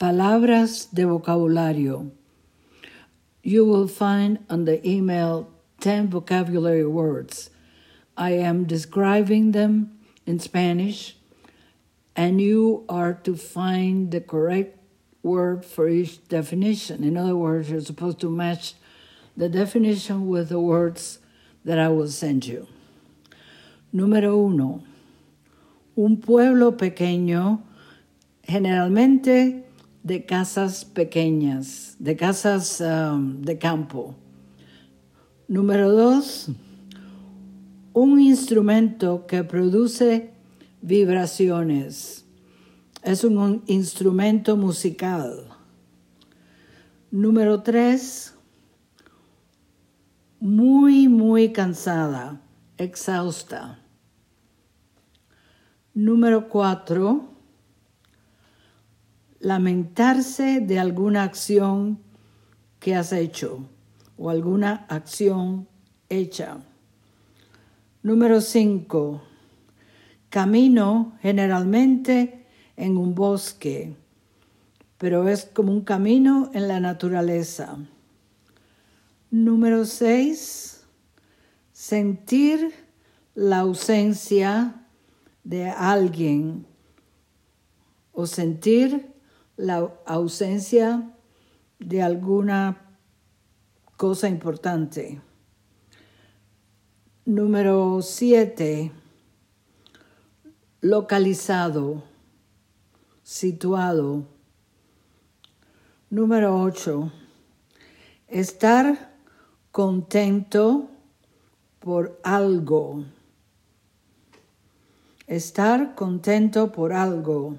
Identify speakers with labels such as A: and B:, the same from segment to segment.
A: Palabras de vocabulario. You will find on the email 10 vocabulary words. I am describing them in Spanish, and you are to find the correct word for each definition. In other words, you're supposed to match the definition with the words that I will send you. Número uno. Un pueblo pequeño, generalmente de casas pequeñas, de casas um, de campo. Número dos, un instrumento que produce vibraciones. Es un instrumento musical. Número tres, muy, muy cansada, exhausta. Número cuatro, lamentarse de alguna acción que has hecho o alguna acción hecha. Número 5. Camino generalmente en un bosque, pero es como un camino en la naturaleza. Número 6. Sentir la ausencia de alguien o sentir la ausencia de alguna cosa importante. Número siete, localizado, situado. Número ocho, estar contento por algo. Estar contento por algo.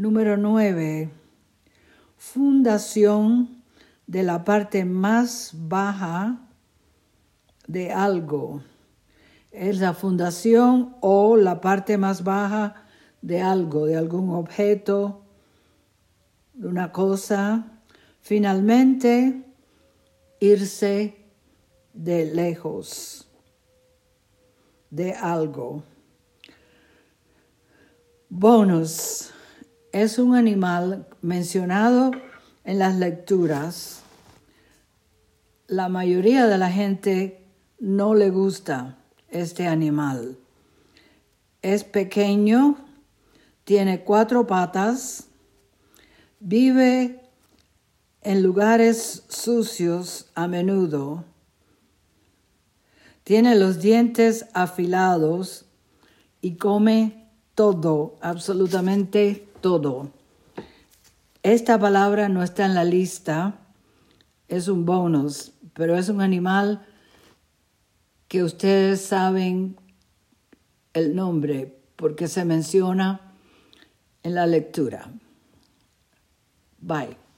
A: Número 9. Fundación de la parte más baja de algo. Es la fundación o la parte más baja de algo, de algún objeto, de una cosa. Finalmente, irse de lejos de algo. Bonus es un animal mencionado en las lecturas. La mayoría de la gente no le gusta este animal. Es pequeño, tiene cuatro patas, vive en lugares sucios a menudo, tiene los dientes afilados y come todo, absolutamente todo. Esta palabra no está en la lista, es un bonus, pero es un animal que ustedes saben el nombre porque se menciona en la lectura. Bye.